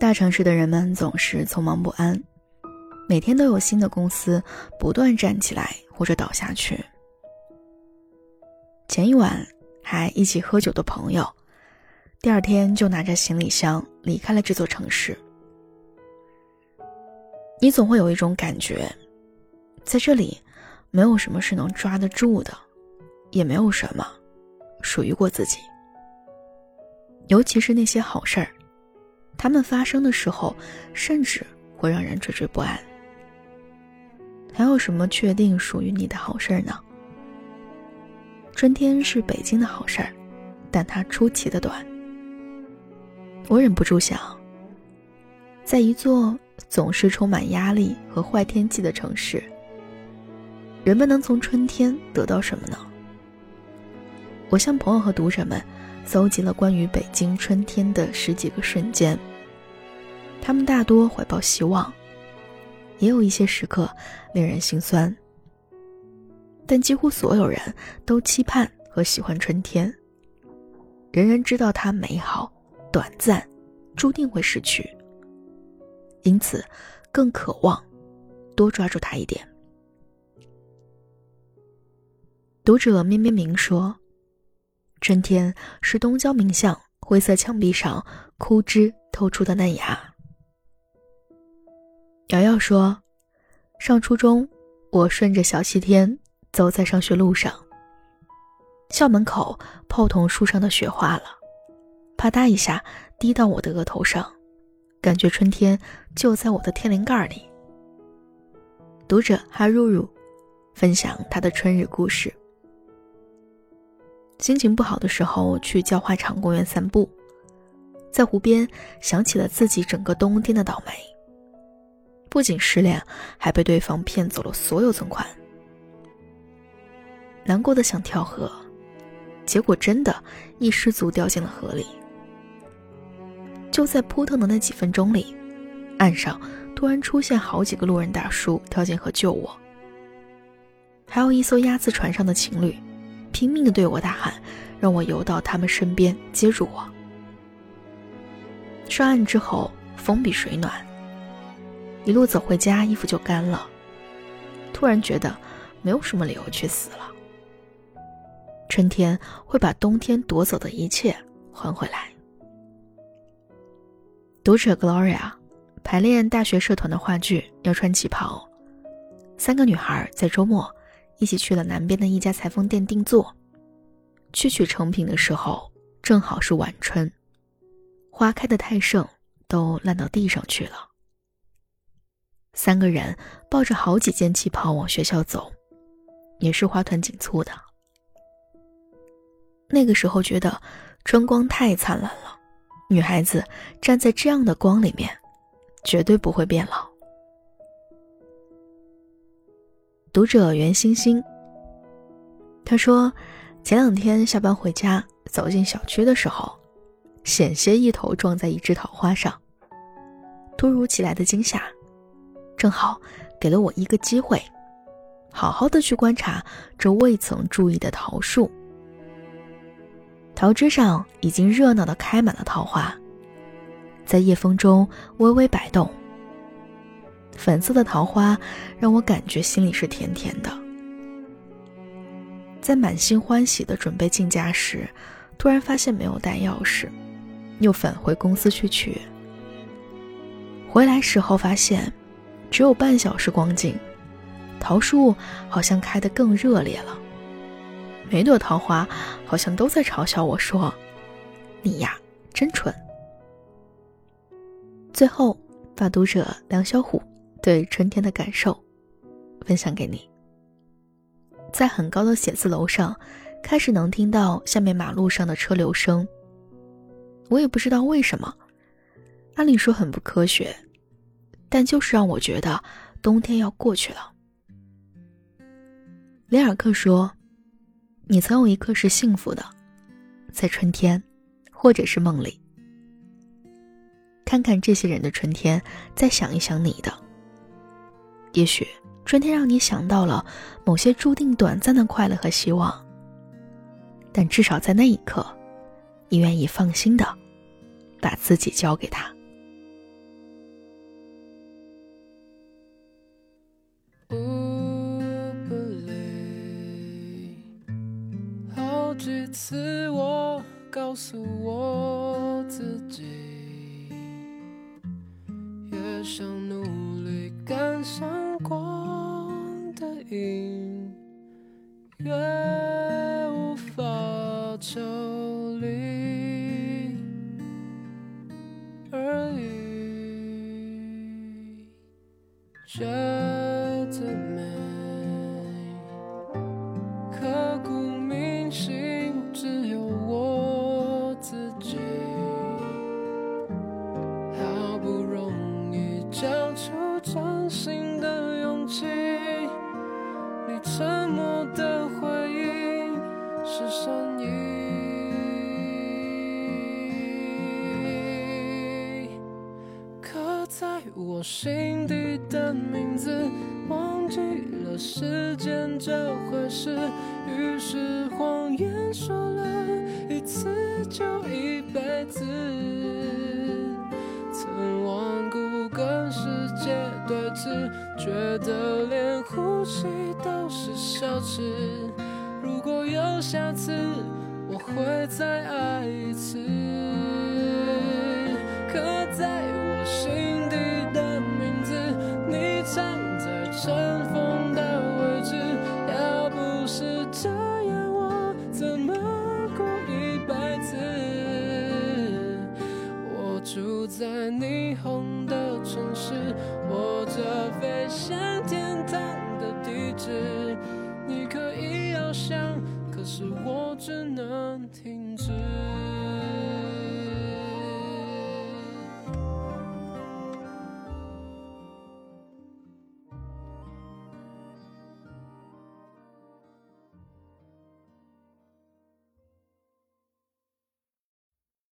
大城市的人们总是匆忙不安，每天都有新的公司不断站起来或者倒下去。前一晚还一起喝酒的朋友，第二天就拿着行李箱离开了这座城市。你总会有一种感觉，在这里，没有什么是能抓得住的，也没有什么属于过自己。尤其是那些好事儿。他们发生的时候，甚至会让人惴惴不安。还有什么确定属于你的好事儿呢？春天是北京的好事儿，但它出奇的短。我忍不住想，在一座总是充满压力和坏天气的城市，人们能从春天得到什么呢？我向朋友和读者们搜集了关于北京春天的十几个瞬间。他们大多怀抱希望，也有一些时刻令人心酸。但几乎所有人都期盼和喜欢春天。人人知道它美好、短暂，注定会逝去，因此更渴望多抓住它一点。读者咩咩明说：“春天是东郊名巷灰色墙壁上枯枝透出的嫩芽。”瑶瑶说：“上初中，我顺着小西天走在上学路上。校门口泡桐树上的雪化了，啪嗒一下滴到我的额头上，感觉春天就在我的天灵盖里。”读者哈入入分享他的春日故事：心情不好的时候，去教化场公园散步，在湖边想起了自己整个冬天的倒霉。不仅失恋，还被对方骗走了所有存款，难过的想跳河，结果真的，一失足掉进了河里。就在扑腾的那几分钟里，岸上突然出现好几个路人大叔跳进河救我，还有一艘鸭子船上的情侣，拼命的对我大喊，让我游到他们身边接住我。上岸之后，风比水暖。一路走回家，衣服就干了。突然觉得没有什么理由去死了。春天会把冬天夺走的一切还回来。读者 Gloria 排练大学社团的话剧要穿旗袍，三个女孩在周末一起去了南边的一家裁缝店定做。去取成品的时候正好是晚春，花开的太盛，都烂到地上去了。三个人抱着好几件旗袍往学校走，也是花团锦簇的。那个时候觉得春光太灿烂了，女孩子站在这样的光里面，绝对不会变老。读者袁星星，他说，前两天下班回家，走进小区的时候，险些一头撞在一枝桃花上，突如其来的惊吓。正好给了我一个机会，好好的去观察这未曾注意的桃树。桃枝上已经热闹的开满了桃花，在夜风中微微摆动。粉色的桃花让我感觉心里是甜甜的。在满心欢喜的准备进家时，突然发现没有带钥匙，又返回公司去取。回来时候发现。只有半小时光景，桃树好像开得更热烈了。每朵桃花好像都在嘲笑我说：“你呀，真蠢。”最后，把读者梁小虎对春天的感受分享给你。在很高的写字楼上，开始能听到下面马路上的车流声。我也不知道为什么，按理说很不科学。但就是让我觉得冬天要过去了。里尔克说：“你曾有一刻是幸福的，在春天，或者是梦里。看看这些人的春天，再想一想你的。也许春天让你想到了某些注定短暂的快乐和希望，但至少在那一刻，你愿意放心的把自己交给他。”几次我告诉我自己，越想努力赶上光的影，越沉默的回应是善意。刻在我心底的名字，忘记了时间这回事，于是谎言说了一次就一辈子。曾顽界对峙，觉得连呼吸都是奢侈。如果有下次，我会再爱一次。刻在我心